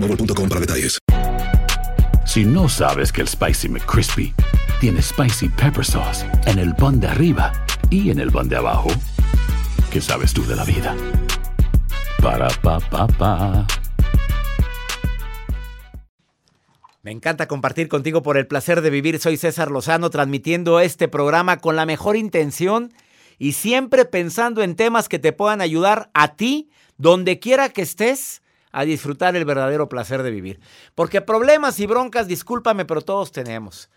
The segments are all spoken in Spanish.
para detalles. Si no sabes que el Spicy McCrispy tiene Spicy Pepper Sauce en el pan de arriba y en el pan de abajo, ¿qué sabes tú de la vida? Para, pa, pa, pa. Me encanta compartir contigo por el placer de vivir. Soy César Lozano transmitiendo este programa con la mejor intención y siempre pensando en temas que te puedan ayudar a ti, donde quiera que estés, a disfrutar el verdadero placer de vivir. Porque problemas y broncas, discúlpame, pero todos tenemos.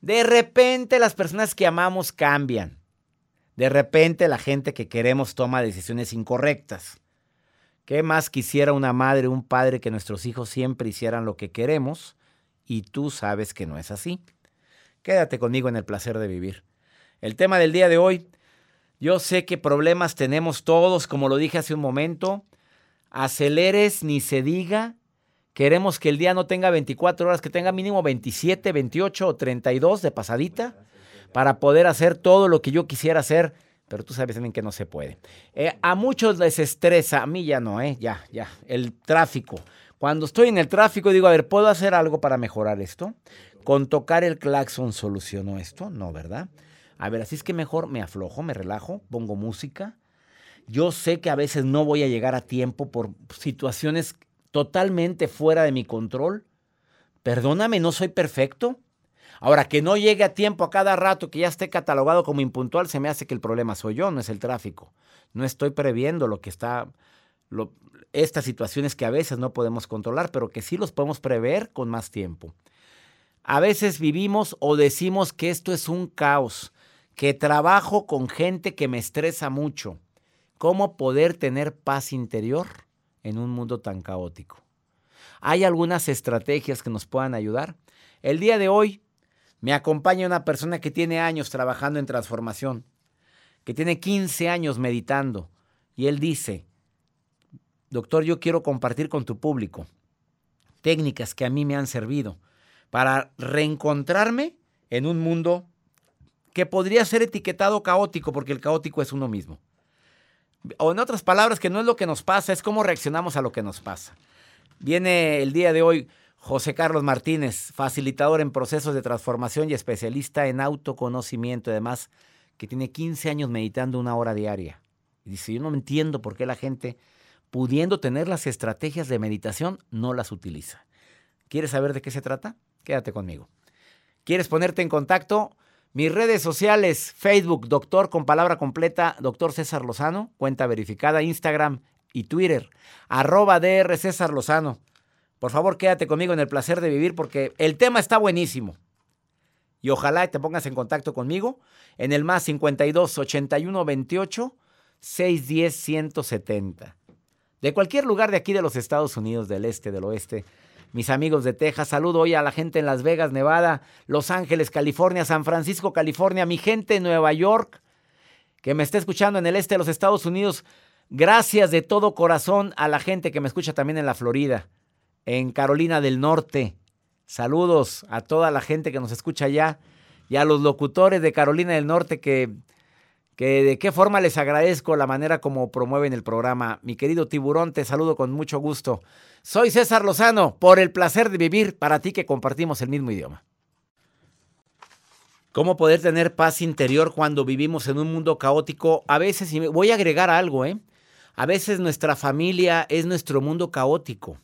De repente las personas que amamos cambian. De repente la gente que queremos toma decisiones incorrectas. ¿Qué más quisiera una madre un padre que nuestros hijos siempre hicieran lo que queremos? Y tú sabes que no es así. Quédate conmigo en el placer de vivir. El tema del día de hoy, yo sé que problemas tenemos todos, como lo dije hace un momento. Aceleres ni se diga. Queremos que el día no tenga 24 horas, que tenga mínimo 27, 28 o 32 de pasadita para poder hacer todo lo que yo quisiera hacer, pero tú sabes también que no se puede. Eh, a muchos les estresa, a mí ya no, ¿eh? Ya, ya, el tráfico. Cuando estoy en el tráfico digo, a ver, ¿puedo hacer algo para mejorar esto? ¿Con tocar el claxon solucionó esto? No, ¿verdad? A ver, así es que mejor me aflojo, me relajo, pongo música. Yo sé que a veces no voy a llegar a tiempo por situaciones totalmente fuera de mi control. Perdóname, no soy perfecto. Ahora, que no llegue a tiempo a cada rato, que ya esté catalogado como impuntual, se me hace que el problema soy yo, no es el tráfico. No estoy previendo lo que está, estas situaciones que a veces no podemos controlar, pero que sí los podemos prever con más tiempo. A veces vivimos o decimos que esto es un caos, que trabajo con gente que me estresa mucho. ¿Cómo poder tener paz interior en un mundo tan caótico? ¿Hay algunas estrategias que nos puedan ayudar? El día de hoy me acompaña una persona que tiene años trabajando en transformación, que tiene 15 años meditando, y él dice, doctor, yo quiero compartir con tu público técnicas que a mí me han servido para reencontrarme en un mundo que podría ser etiquetado caótico, porque el caótico es uno mismo. O en otras palabras, que no es lo que nos pasa, es cómo reaccionamos a lo que nos pasa. Viene el día de hoy José Carlos Martínez, facilitador en procesos de transformación y especialista en autoconocimiento, además que tiene 15 años meditando una hora diaria. Y dice, yo no entiendo por qué la gente, pudiendo tener las estrategias de meditación, no las utiliza. ¿Quieres saber de qué se trata? Quédate conmigo. ¿Quieres ponerte en contacto? Mis redes sociales, Facebook, doctor con palabra completa, doctor César Lozano, cuenta verificada, Instagram y Twitter, arroba DR César Lozano. Por favor, quédate conmigo en el placer de vivir porque el tema está buenísimo. Y ojalá te pongas en contacto conmigo en el más 52 81 28 610 170. De cualquier lugar de aquí de los Estados Unidos, del este, del oeste, mis amigos de Texas. Saludo hoy a la gente en Las Vegas, Nevada, Los Ángeles, California, San Francisco, California, mi gente en Nueva York, que me está escuchando en el este de los Estados Unidos. Gracias de todo corazón a la gente que me escucha también en la Florida, en Carolina del Norte. Saludos a toda la gente que nos escucha allá y a los locutores de Carolina del Norte que, que de qué forma les agradezco la manera como promueven el programa. Mi querido tiburón, te saludo con mucho gusto. Soy César Lozano, por el placer de vivir para ti que compartimos el mismo idioma. ¿Cómo poder tener paz interior cuando vivimos en un mundo caótico? A veces, y voy a agregar algo, ¿eh? A veces nuestra familia es nuestro mundo caótico.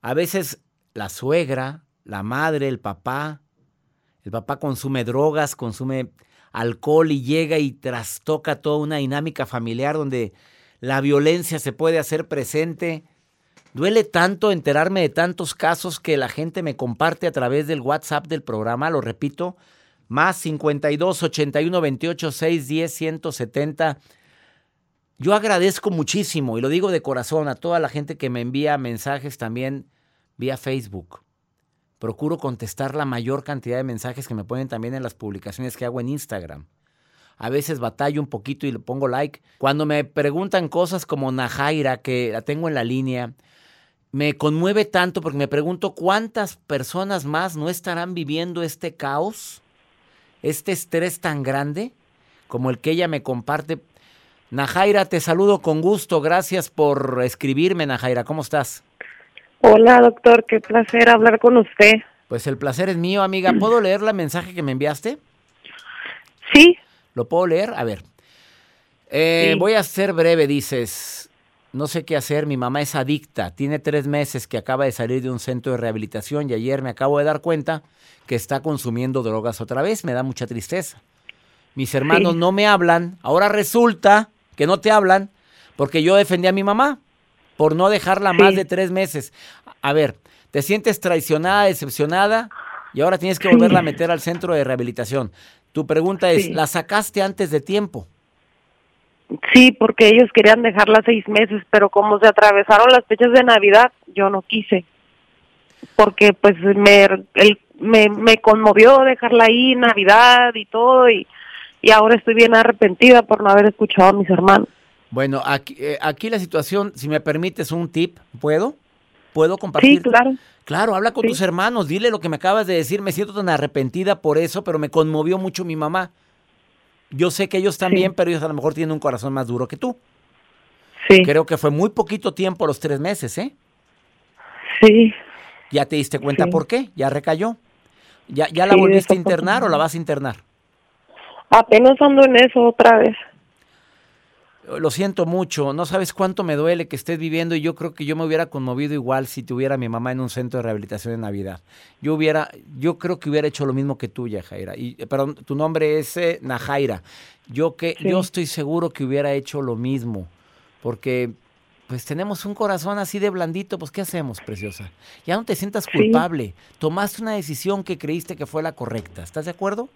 A veces la suegra, la madre, el papá, el papá consume drogas, consume alcohol y llega y trastoca toda una dinámica familiar donde la violencia se puede hacer presente. Duele tanto enterarme de tantos casos que la gente me comparte a través del WhatsApp del programa, lo repito, más 52 81 28 6 10 170. Yo agradezco muchísimo y lo digo de corazón a toda la gente que me envía mensajes también vía Facebook. Procuro contestar la mayor cantidad de mensajes que me ponen también en las publicaciones que hago en Instagram. A veces batallo un poquito y le pongo like. Cuando me preguntan cosas como Najaira, que la tengo en la línea, me conmueve tanto porque me pregunto cuántas personas más no estarán viviendo este caos, este estrés tan grande como el que ella me comparte. Najaira, te saludo con gusto. Gracias por escribirme, Najaira. ¿Cómo estás? Hola, doctor, qué placer hablar con usted. Pues el placer es mío, amiga. ¿Puedo leer la mensaje que me enviaste? Sí. ¿Lo puedo leer? A ver. Eh, Sí. Voy a ser breve, dices. No sé qué hacer, mi mamá es adicta, tiene tres meses que acaba de salir de un centro de rehabilitación y ayer me acabo de dar cuenta que está consumiendo drogas otra vez, me da mucha tristeza. Mis hermanos Sí. no me hablan, ahora resulta que no te hablan porque yo defendí a mi mamá por no dejarla más de tres meses. A ver, ¿te sientes traicionada, decepcionada? Y ahora tienes que volverla a meter al centro de rehabilitación. Tu pregunta es, Sí. ¿la sacaste antes de tiempo? Sí, porque ellos querían dejarla seis meses, pero como se atravesaron las fechas de Navidad, yo no quise. Porque pues me, el- me, me conmovió dejarla ahí Navidad y todo, y, y ahora estoy bien arrepentida por no haber escuchado a mis hermanos. Bueno, aquí, eh, aquí la situación, si me permites un tip, ¿puedo? ¿Puedo compartir? Sí, claro. Claro, habla con Sí. tus hermanos, dile lo que me acabas de decir, me siento tan arrepentida por eso, pero me conmovió mucho mi mamá. Yo sé que ellos también, pero ellos a lo mejor tienen un corazón más duro que tú. Sí, Creo que fue muy poquito tiempo, los tres meses, ¿eh? sí. ¿Ya te diste cuenta Sí. por qué? ¿Ya recayó? ¿Ya, ya la Sí, volviste a internar o la vas a internar? Apenas ando en eso otra vez. Lo siento mucho, no sabes cuánto me duele que estés viviendo y yo creo que yo me hubiera conmovido igual si tuviera a mi mamá en un centro de rehabilitación en Navidad. Yo hubiera, yo creo que hubiera hecho lo mismo que tú, Yajaira. Y, eh, perdón, tu nombre es eh, Najaira. Yo que, Sí. yo estoy seguro que hubiera hecho lo mismo, porque pues tenemos un corazón así de blandito, pues ¿qué hacemos, preciosa? Ya no te sientas Sí. culpable. Tomaste una decisión que creíste que fue la correcta. ¿Estás de acuerdo?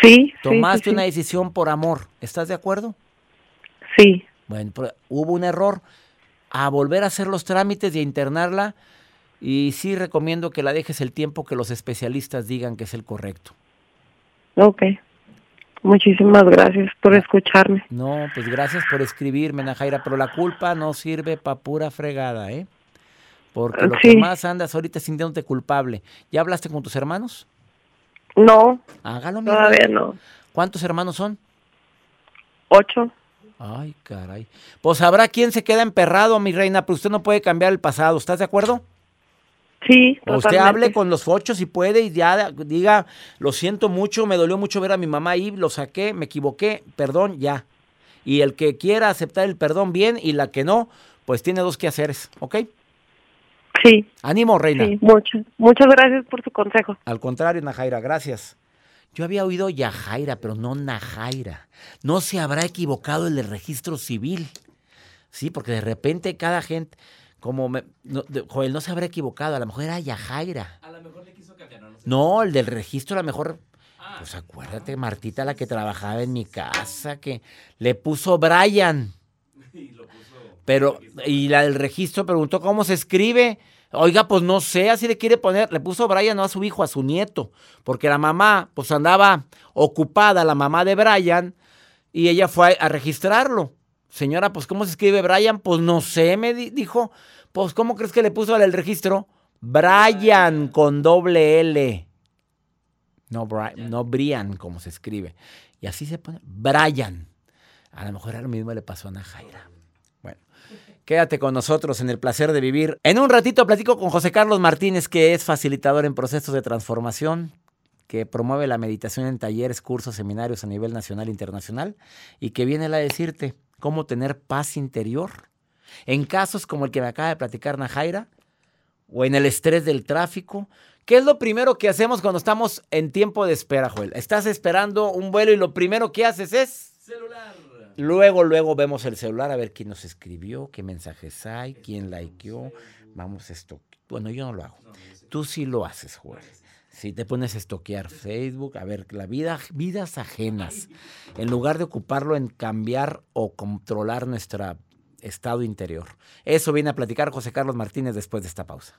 Sí, Tomaste sí, una decisión por amor. ¿Estás de acuerdo? Sí, Bueno, pero hubo un error. A volver a hacer los trámites y a internarla. Y sí recomiendo que la dejes el tiempo que los especialistas digan que es el correcto. ok. Muchísimas gracias por escucharme. No, pues gracias por escribirme, Najaira, pero la culpa no sirve para pura fregada, ¿eh? Porque lo que más andas ahorita es sintiéndote culpable. ¿Ya hablaste con tus hermanos? No, Hágalo, mi todavía no. ¿Cuántos hermanos son? Ocho. Ay, caray. Pues habrá quien se queda emperrado, mi reina, pero usted no puede cambiar el pasado. ¿Estás de acuerdo? Sí, O Usted totalmente. hable con los ocho si puede y ya diga, lo siento mucho, me dolió mucho ver a mi mamá ahí, lo saqué, me equivoqué, perdón, ya. Y el que quiera aceptar el perdón, bien, y la que no, pues tiene dos quehaceres, ¿ok? Sí, Ánimo, reina. sí, muchas. Muchas gracias por su consejo. Al contrario, Najaira, gracias. Yo había oído Yajaira, pero no Najaira. No se habrá equivocado el del registro civil. Sí, porque de repente cada gente, como me, no, de- Joel, no se habrá equivocado, a lo mejor era Yajaira. A lo mejor le quiso cambiar, no el del registro a lo mejor, pues acuérdate, Martita, la que trabajaba en mi casa, que le puso Brian. Pero, y la del registro preguntó cómo se escribe. Oiga, pues no sé, así le quiere poner. Le puso Brian no a su hijo, a su nieto. Porque la mamá, pues andaba ocupada, la mamá de Brian, y ella fue a, registrarlo. señora, pues ¿cómo se escribe Brian? Pues no sé, me dijo. Pues ¿cómo crees que le puso el registro? Brian con doble L. No, Brian, no Brian, como se escribe. Y así se pone. Brian. A lo mejor a lo mismo le pasó a Ana Jaira. Quédate con nosotros en el placer de vivir. En un ratito platico con José Carlos Martínez, que es facilitador en procesos de transformación, que promueve la meditación en talleres, cursos, seminarios a nivel nacional e internacional, y que viene a decirte cómo tener paz interior en casos como el que me acaba de platicar Najaira, o en el estrés del tráfico. ¿Qué es lo primero que hacemos cuando estamos en tiempo de espera, Joel? Estás esperando un vuelo y lo primero que haces es... Celular. Luego, luego vemos el celular a ver quién nos escribió, qué mensajes hay, quién likeó. Vamos esto. Bueno, yo no lo hago. Tú sí lo haces, Joel. Si te pones a estoquear Facebook, a ver, la vida, vidas ajenas, en lugar de ocuparlo en cambiar o controlar nuestro estado interior. Eso viene a platicar José Carlos Martínez después de esta pausa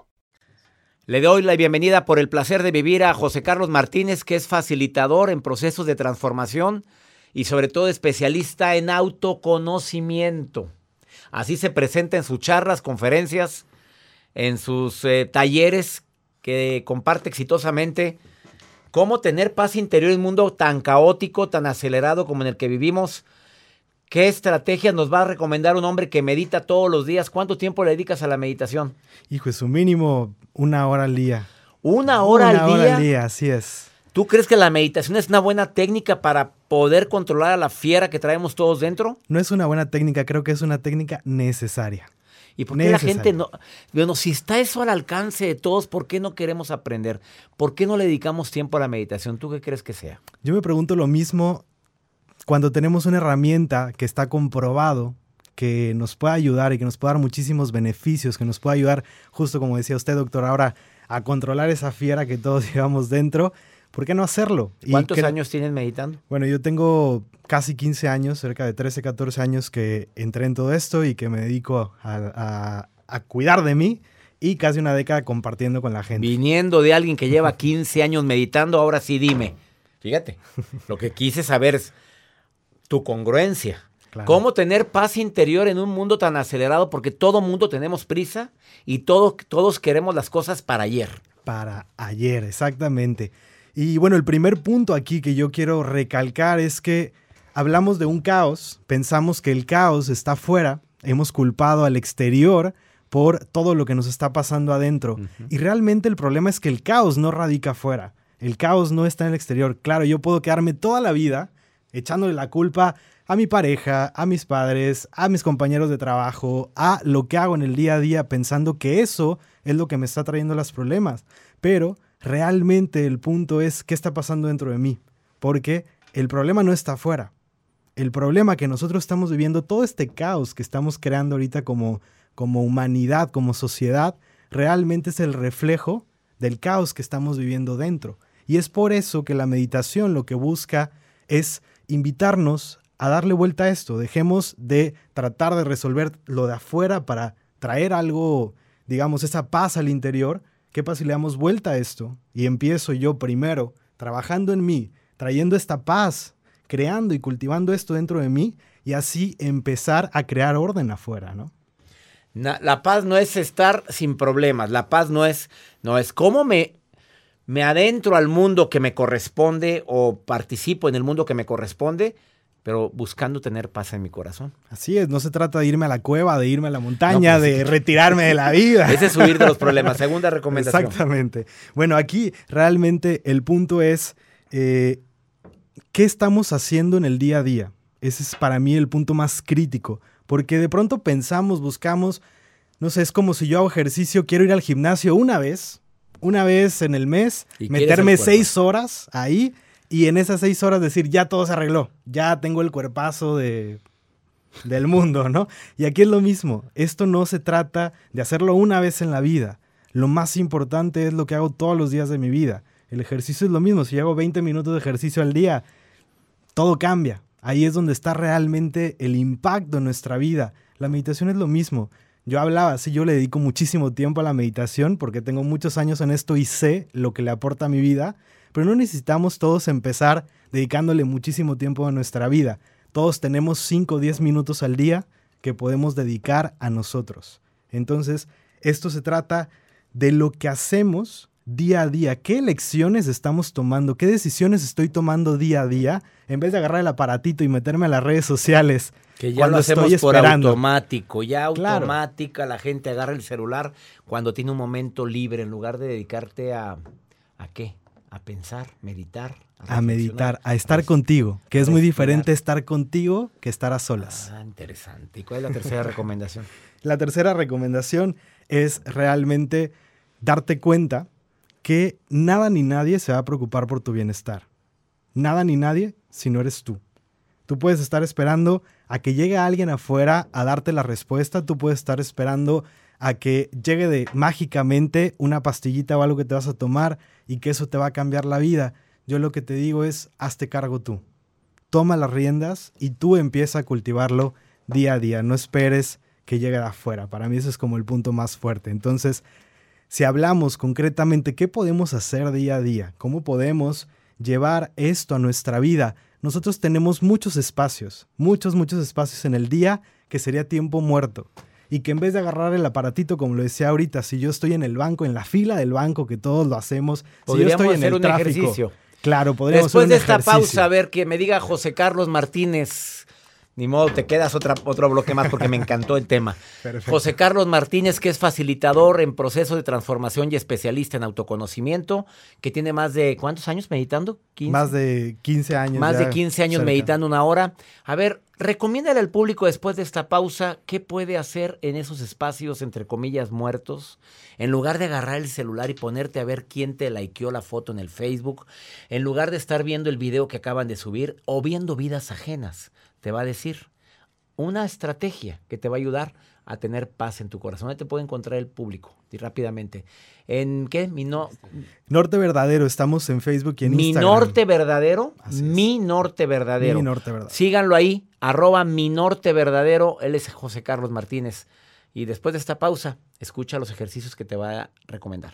Le doy la bienvenida por el placer de vivir a José Carlos Martínez, que es facilitador en procesos de transformación y sobre todo especialista en autoconocimiento. Así se presenta en sus charlas, conferencias, en sus eh, talleres que comparte exitosamente. Cómo tener paz interior en un mundo tan caótico, tan acelerado como en el que vivimos. ¿Qué estrategias nos va a recomendar un hombre que medita todos los días? ¿Cuánto tiempo le dedicas a la meditación? Hijo, es un mínimo una hora al día. ¿Una hora al día? Una hora al día, así es. ¿Tú crees que la meditación es una buena técnica para poder controlar a la fiera que traemos todos dentro? No es una buena técnica, creo que es una técnica necesaria. ¿Y por qué la gente no? Bueno, si está eso al alcance de todos, ¿por qué no queremos aprender? ¿Por qué no le dedicamos tiempo a la meditación? ¿Tú qué crees que sea? Yo me pregunto lo mismo cuando tenemos una herramienta que está comprobado que nos puede ayudar y que nos puede dar muchísimos beneficios, que nos puede ayudar, justo como decía usted, doctor, ahora a controlar esa fiera que todos llevamos dentro, ¿por qué no hacerlo? ¿Cuántos años tienen meditando? Bueno, yo tengo casi 15 años, cerca de 13, 14 años que entré en todo esto y que me dedico a, a cuidar de mí y casi una década compartiendo con la gente. Viniendo de alguien que lleva 15 años meditando, ahora sí dime. Fíjate, lo que quise saber es tu congruencia. ¿Cómo tener paz interior en un mundo tan acelerado? Porque todo mundo tenemos prisa y todos queremos las cosas para ayer. Para ayer, exactamente. Y bueno, el primer punto aquí que yo quiero recalcar es que hablamos de un caos, pensamos que el caos está fuera, hemos culpado al exterior por todo lo que nos está pasando adentro. Y realmente el problema es que el caos no radica afuera, el caos no está en el exterior. Claro, yo puedo quedarme toda la vida echándole la culpa a mi pareja, a mis padres, a mis compañeros de trabajo, a lo que hago en el día a día pensando que eso es lo que me está trayendo los problemas. Pero realmente el punto es qué está pasando dentro de mí. Porque el problema no está afuera. El problema que nosotros estamos viviendo, todo este caos que estamos creando ahorita como, como humanidad, como sociedad, realmente es el reflejo del caos que estamos viviendo dentro. Y es por eso que la meditación lo que busca es invitarnos a darle vuelta a esto. Dejemos de tratar de resolver lo de afuera para traer algo, digamos, esa paz al interior. ¿Qué pasa si le damos vuelta a esto? Y empiezo yo primero trabajando en mí, trayendo esta paz, creando y cultivando esto dentro de mí y así empezar a crear orden afuera, ¿no? La paz no es estar sin problemas, la paz no es, no es cómo me, me adentro al mundo que me corresponde o participo en el mundo que me corresponde, pero buscando tener paz en mi corazón. Así es, no se trata de irme a la cueva, de irme a la montaña, pues de retirarme de la vida. Ese es huir de los problemas. Segunda recomendación. Exactamente. Bueno, aquí realmente el punto es, eh, ¿qué estamos haciendo en el día a día? Ese es para mí el punto más crítico. Porque de pronto pensamos, buscamos, no sé, es como si yo hago ejercicio, quiero ir al gimnasio una vez, una vez en el mes, meterme seis horas ahí y en esas seis horas decir, ya todo se arregló, ya tengo el cuerpazo de, del mundo, ¿no? Y aquí es lo mismo, esto no se trata de hacerlo una vez en la vida, lo más importante es lo que hago todos los días de mi vida. El ejercicio es lo mismo, si hago 20 minutos de ejercicio al día, todo cambia. Ahí es donde está realmente el impacto en nuestra vida. La meditación es lo mismo. Yo hablaba, sí, yo le dedico muchísimo tiempo a la meditación porque tengo muchos años en esto y sé lo que le aporta a mi vida, pero no necesitamos todos empezar dedicándole muchísimo tiempo a nuestra vida. Todos tenemos 5 o 10 minutos al día que podemos dedicar a nosotros. Entonces, esto se trata de lo que hacemos día a día, qué elecciones estamos tomando, qué decisiones estoy tomando día a día, en vez de agarrar el aparatito y meterme a las redes sociales. Que ya lo hacemos por automático, ya automática la gente agarra el celular cuando tiene un momento libre, en lugar de dedicarte a, ¿a qué? A pensar, meditar. A, meditar, a estar contigo, que es muy diferente estar contigo que estar a solas. Ah, interesante. ¿Y cuál es la tercera recomendación? La tercera recomendación es realmente darte cuenta que nada ni nadie se va a preocupar por tu bienestar. Nada ni nadie si no eres tú. Tú puedes estar esperando a que llegue alguien afuera a darte la respuesta, tú puedes estar esperando a que llegue de mágicamente una pastillita o algo que te vas a tomar y que eso te va a cambiar la vida. Yo lo que te digo es, hazte cargo tú. Toma las riendas y tú empieza a cultivarlo día a día. No esperes que llegue de afuera. Para mí ese es como el punto más fuerte. Entonces, si hablamos concretamente qué podemos hacer día a día, cómo podemos llevar esto a nuestra vida, nosotros tenemos muchos espacios, muchos, muchos espacios en el día que sería tiempo muerto. Y que en vez de agarrar el aparatito, como lo decía ahorita, si yo estoy en el banco, en la fila del banco, que todos lo hacemos, si yo estoy en el un tráfico, ejercicio. Claro, podríamos Después hacer un de esta pausa, a ver, que me diga José Carlos Martínez ni modo, te quedas otra, otro bloque más porque me encantó el tema. José Carlos Martínez, que es facilitador en proceso de transformación y especialista en autoconocimiento, que tiene más de, ¿cuántos años meditando? Más de 15 años. Más de 15 años meditando una hora. A ver, recomiéndale al público después de esta pausa qué puede hacer en esos espacios, entre comillas, muertos, en lugar de agarrar el celular y ponerte a ver quién te likeó la foto en el Facebook, en lugar de estar viendo el video que acaban de subir o viendo vidas ajenas te va a decir una estrategia que te va a ayudar a tener paz en tu corazón. ¿Dónde te puede encontrar el público? Y rápidamente. ¿En qué? Mi Norte Verdadero. Estamos en Facebook y en mi Instagram. Mi Norte Verdadero. Mi Norte Verdadero. Mi Norte Verdadero. Síganlo ahí. Arroba Mi Norte Verdadero. Él es José Carlos Martínez. Y después de esta pausa, escucha los ejercicios que te va a recomendar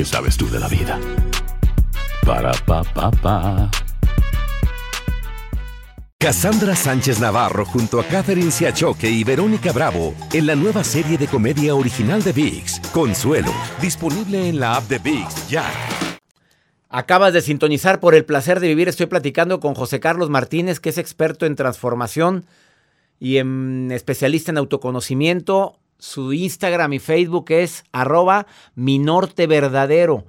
¿Qué sabes tú de la vida? Para pa pa pa. Cassandra Sánchez Navarro junto a Catherine Siachoque y Verónica Bravo en la nueva serie de comedia original de VIX, Consuelo, disponible en la app de VIX ya. Acabas de sintonizar por el placer de vivir. Estoy platicando con José Carlos Martínez, que es experto en transformación y en especialista en autoconocimiento. Su Instagram y Facebook es arroba mi norte verdadero.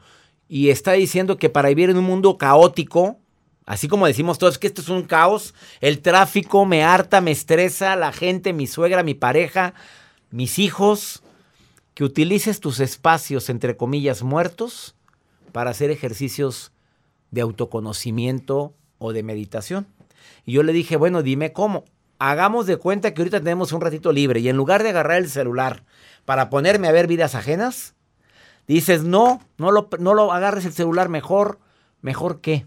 Y está diciendo que para vivir en un mundo caótico, Así como decimos todos que esto es un caos, el tráfico me harta, me estresa, la gente, mi suegra, mi pareja, mis hijos, que utilices tus espacios, entre comillas, muertos para hacer ejercicios de autoconocimiento o de meditación. Y yo le dije, bueno, dime cómo. Hagamos de cuenta que ahorita tenemos un ratito libre y en lugar de agarrar el celular para ponerme a ver vidas ajenas, dices, no, no lo, no lo agarres el celular mejor, mejor qué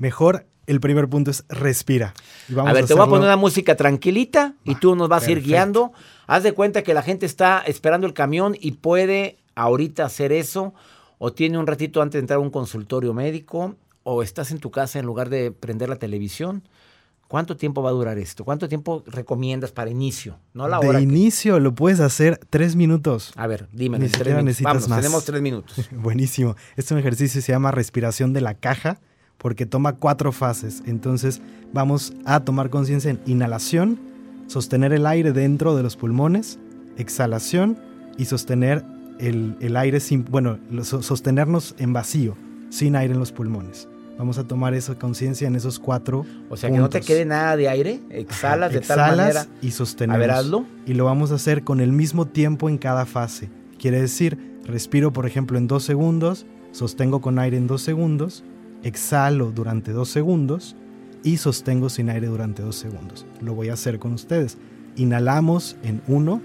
Mejor el primer punto es respira. a ver, te voy a poner una música tranquilita y tú nos vas a ir guiando. Haz de cuenta que la gente está esperando el camión y puede ahorita hacer eso o tiene un ratito antes de entrar a un consultorio médico o estás en tu casa en lugar de prender la televisión. ¿Cuánto tiempo va a durar esto? ¿Cuánto tiempo recomiendas para inicio? No la hora. De inicio lo puedes hacer tres minutos. A ver, dime. Ni siquiera necesitas más. Tenemos tres minutos. Buenísimo. Este ejercicio se llama respiración de la caja porque toma cuatro fases. Entonces vamos a tomar conciencia en inhalación, sostener el aire dentro de los pulmones, exhalación y sostener el, aire sin, bueno, sostenernos en vacío, sin aire en los pulmones. Vamos a tomar esa conciencia en esos cuatro. O sea, que no te quede nada de aire, exhalas de tal manera. Y sostenemos. Y lo vamos a hacer con el mismo tiempo en cada fase. Quiere decir, respiro, por ejemplo, en dos segundos, sostengo con aire en dos segundos, exhalo durante dos segundos y sostengo sin aire durante dos segundos. Lo voy a hacer con ustedes. Inhalamos en uno,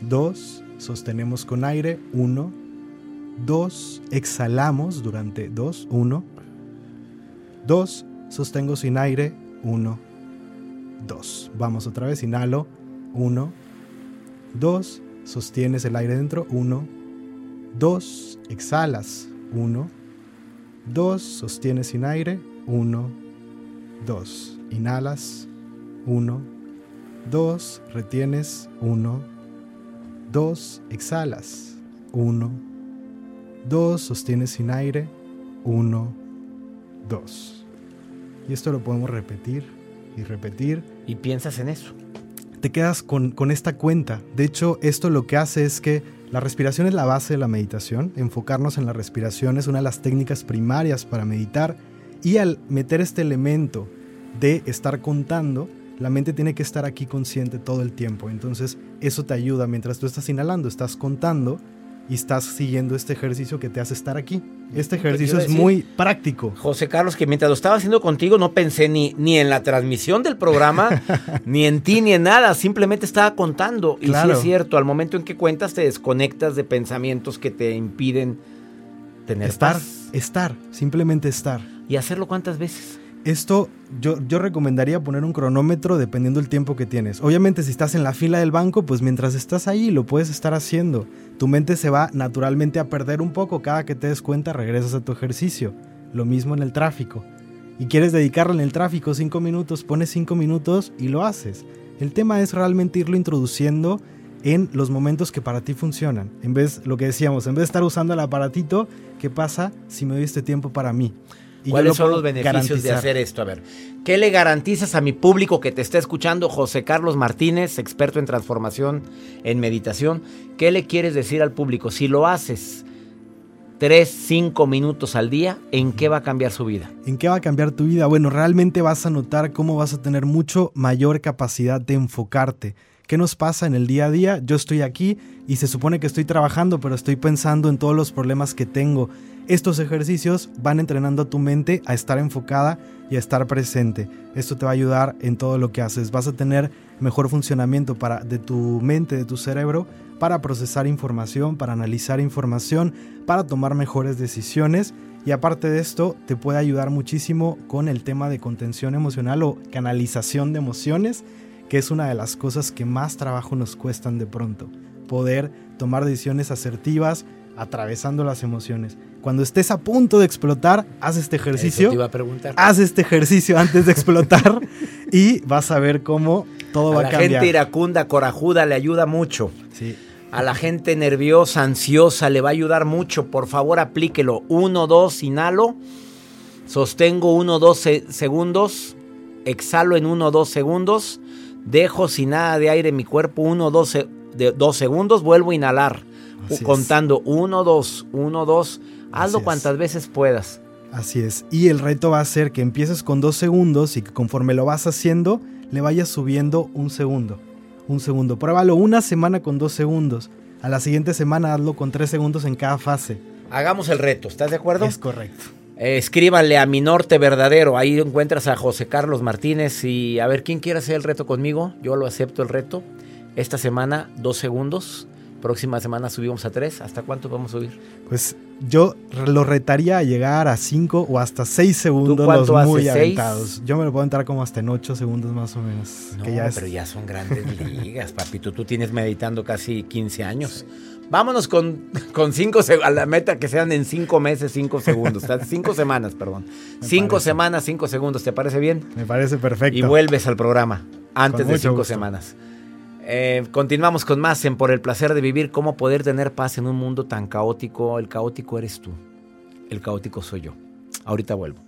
dos, sostenemos con aire, uno, dos, exhalamos durante dos, uno, dos, sostengo sin aire, uno, dos. Vamos otra vez, inhalo, uno, dos, sostienes el aire dentro, uno, dos, exhalas, uno, 2, sostienes sin aire, 1, 2, inhalas, 1, 2, retienes, 1, 2, exhalas, 1, 2, sostienes sin aire, 1, 2. Y esto lo podemos repetir y repetir. Y piensas en eso. Te quedas con, con esta cuenta. De hecho, esto lo que hace es que la respiración es la base de la meditación. Enfocarnos en la respiración es una de las técnicas primarias para meditar. Y al meter este elemento de estar contando, la mente tiene que estar aquí consciente todo el tiempo. Entonces eso te ayuda mientras tú estás inhalando, estás contando y estás siguiendo este ejercicio que te hace estar aquí. Este ejercicio es muy práctico. José Carlos, que mientras lo estaba haciendo contigo no pensé ni, ni en la transmisión del programa, ni en ti, ni en nada. Simplemente estaba contando. Y sí es cierto, al momento en que cuentas te desconectas de pensamientos que te impiden tener estar, Estar, simplemente estar. ¿Y hacerlo cuántas veces? Esto yo, yo recomendaría poner un cronómetro dependiendo del tiempo que tienes. Obviamente si estás en la fila del banco, pues mientras estás ahí lo puedes estar haciendo. Tu mente se va naturalmente a perder un poco. Cada que te des cuenta regresas a tu ejercicio. Lo mismo en el tráfico. Y quieres dedicarle en el tráfico cinco minutos, pones cinco minutos y lo haces. El tema es realmente irlo introduciendo en los momentos que para ti funcionan. En vez, lo que decíamos, en vez de estar usando el aparatito, ¿qué pasa si me doy este tiempo para mí? ¿Cuáles son los beneficios de hacer esto? A ver, ¿qué le garantizas a mi público que te está escuchando, José Carlos Martínez, experto en transformación, en meditación? ¿Qué le quieres decir al público? Si lo haces tres, cinco minutos al día, ¿en qué va a cambiar su vida? ¿En qué va a cambiar tu vida? Bueno, realmente vas a notar cómo vas a tener mucho mayor capacidad de enfocarte. ¿Qué nos pasa en el día a día? Yo estoy aquí y se supone que estoy trabajando, pero estoy pensando en todos los problemas que tengo estos ejercicios van entrenando a tu mente a estar enfocada y a estar presente. Esto te va a ayudar en todo lo que haces. Vas a tener mejor funcionamiento de tu mente, de tu cerebro, para procesar información, para analizar información, para tomar mejores decisiones. Y aparte de esto, te puede ayudar muchísimo con el tema de contención emocional o canalización de emociones, que es una de las cosas que más trabajo nos cuestan de pronto. Poder tomar decisiones asertivas, atravesando las emociones. Cuando estés a punto de explotar, haz este ejercicio. Eso te iba a preguntar. Haz este ejercicio antes de explotar y vas a ver cómo todo va a la cambiar. gente iracunda, corajuda, le ayuda mucho. Sí. A la gente nerviosa, ansiosa, le va a ayudar mucho. Por favor, aplíquelo. 1, 2, inhalo. Sostengo 1, 2 segundos. Exhalo en 1, 2 segundos. Dejo sin nada de aire en mi cuerpo 1, 2 dos segundos. Vuelvo a inhalar. Así contando 1, 2, 1, 2. Hazlo Así es. cuantas veces puedas. Así es. Y el reto va a ser que empieces con dos segundos y que conforme lo vas haciendo, le vayas subiendo un segundo. Un segundo. Pruébalo una semana con dos segundos. A la siguiente semana hazlo con tres segundos en cada fase. Hagamos el reto. ¿Estás de acuerdo? Es correcto. Eh, escríbanle a mi norte verdadero. Ahí encuentras a José Carlos Martínez. Y a ver, ¿quién quiere hacer el reto conmigo? Yo lo acepto el reto. Esta semana, dos segundos. Próxima semana subimos a tres. ¿Hasta cuánto vamos a subir? Pues yo lo retaría a llegar a 5 o hasta 6 segundos los muy haces, seis? aventados. Yo me lo puedo entrar como hasta en 8 segundos más o menos. No, que ya es- pero ya son grandes ligas, papito. Tú tienes meditando casi 15 años. Vámonos con, con cinco a la meta que sean en cinco meses, cinco segundos. Cinco semanas, perdón. Cinco parece. semanas, cinco segundos. ¿Te parece bien? Me parece perfecto. Y vuelves al programa antes de cinco gusto. semanas. Eh, continuamos con más en Por el placer de vivir, cómo poder tener paz en un mundo tan caótico. El caótico eres tú, el caótico soy yo. Ahorita vuelvo.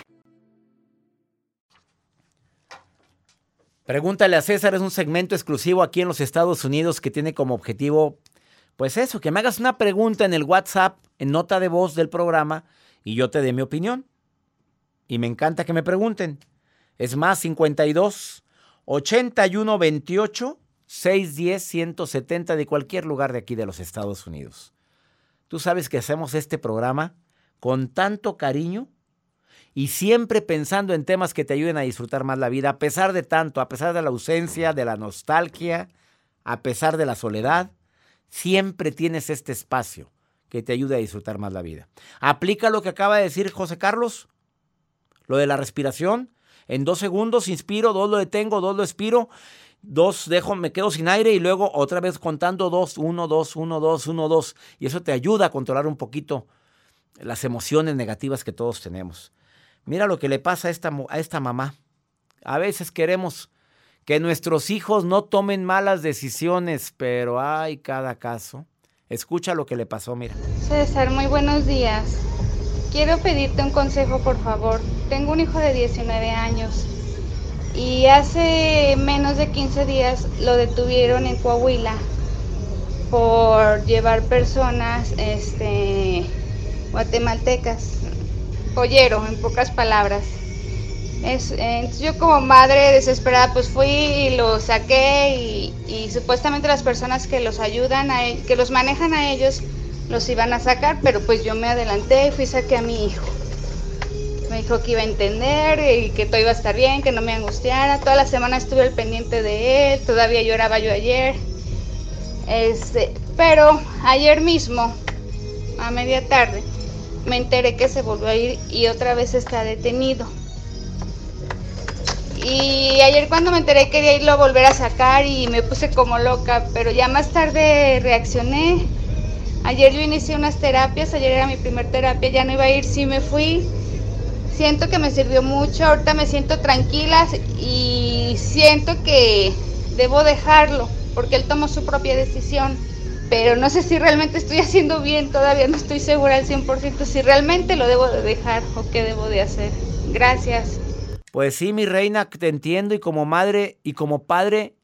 Pregúntale a César es un segmento exclusivo aquí en los Estados Unidos que tiene como objetivo, pues eso, que me hagas una pregunta en el WhatsApp, en nota de voz del programa, y yo te dé mi opinión. Y me encanta que me pregunten. Es más 52 81 28 610 170 de cualquier lugar de aquí de los Estados Unidos. Tú sabes que hacemos este programa con tanto cariño y siempre pensando en temas que te ayuden a disfrutar más la vida, a pesar de tanto, a pesar de la ausencia, de la nostalgia, a pesar de la soledad, siempre tienes este espacio que te ayude a disfrutar más la vida. Aplica lo que acaba de decir José Carlos, lo de la respiración. En dos segundos inspiro, dos lo detengo, dos lo expiro, dos dejo, me quedo sin aire y luego otra vez contando dos, uno, dos, uno, dos, uno, dos. Y eso te ayuda a controlar un poquito las emociones negativas que todos tenemos. Mira lo que le pasa a esta, a esta mamá. A veces queremos que nuestros hijos no tomen malas decisiones, pero hay cada caso. Escucha lo que le pasó, mira. César, muy buenos días. Quiero pedirte un consejo, por favor. Tengo un hijo de 19 años y hace menos de 15 días lo detuvieron en Coahuila por llevar personas este, guatemaltecas. Pollero, en pocas palabras. Es, entonces yo como madre desesperada pues fui y lo saqué y, y supuestamente las personas que los ayudan, a, e- que los manejan a ellos, los iban a sacar, pero pues yo me adelanté y fui y saqué a mi hijo. Me dijo que iba a entender y que todo iba a estar bien, que no me angustiara. Toda la semana estuve al pendiente de él, todavía lloraba yo ayer. Este, pero ayer mismo a media tarde, me enteré que se volvió a ir y otra vez está detenido. Y ayer cuando me enteré quería irlo a volver a sacar y me puse como loca, pero ya más tarde reaccioné. Ayer yo inicié unas terapias, ayer era mi primer terapia, ya no iba a ir, sí me fui. Siento que me sirvió mucho, ahorita me siento tranquila y siento que debo dejarlo, porque él tomó su propia decisión. Pero no sé si realmente estoy haciendo bien, todavía no estoy segura al 100% si realmente lo debo de dejar o qué debo de hacer. Gracias. Pues sí, mi reina, te entiendo y como madre y como padre,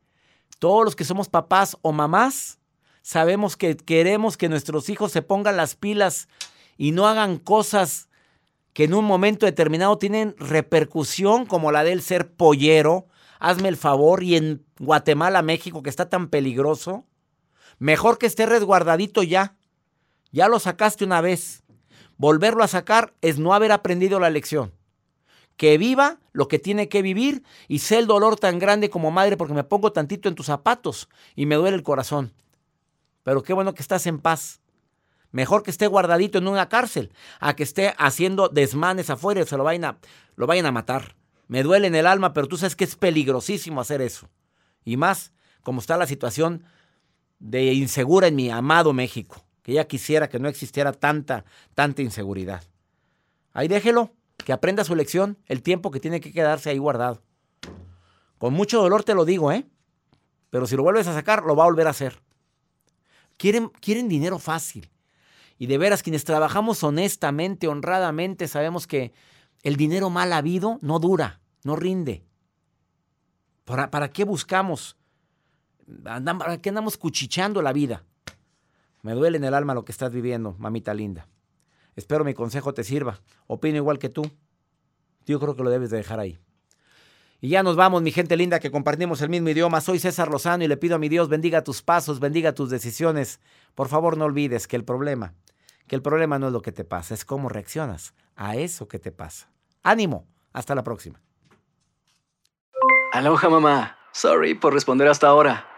todos los que somos papás o mamás, sabemos que queremos que nuestros hijos se pongan las pilas y no hagan cosas que en un momento determinado tienen repercusión como la del ser pollero. Hazme el favor y en Guatemala, México, que está tan peligroso, mejor que esté resguardadito ya. Ya lo sacaste una vez. Volverlo a sacar es no haber aprendido la lección que viva lo que tiene que vivir y sé el dolor tan grande como madre porque me pongo tantito en tus zapatos y me duele el corazón. Pero qué bueno que estás en paz. Mejor que esté guardadito en una cárcel a que esté haciendo desmanes afuera y se lo vayan a, lo vayan a matar. Me duele en el alma, pero tú sabes que es peligrosísimo hacer eso. Y más, como está la situación de insegura en mi amado México, que ya quisiera que no existiera tanta, tanta inseguridad. Ahí déjelo que aprenda su lección el tiempo que tiene que quedarse ahí guardado. Con mucho dolor te lo digo, ¿eh? Pero si lo vuelves a sacar, lo va a volver a hacer. Quieren, quieren dinero fácil. Y de veras, quienes trabajamos honestamente, honradamente, sabemos que el dinero mal habido no dura, no rinde. ¿Para, para qué buscamos? ¿Para qué andamos cuchicheando la vida? Me duele en el alma lo que estás viviendo, mamita linda. Espero mi consejo te sirva. Opino igual que tú. Yo creo que lo debes de dejar ahí. Y ya nos vamos, mi gente linda, que compartimos el mismo idioma. Soy César Lozano y le pido a mi Dios bendiga tus pasos, bendiga tus decisiones. Por favor, no olvides que el problema, que el problema no es lo que te pasa, es cómo reaccionas a eso que te pasa. Ánimo, hasta la próxima. Aloha mamá, sorry por responder hasta ahora.